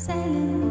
Silent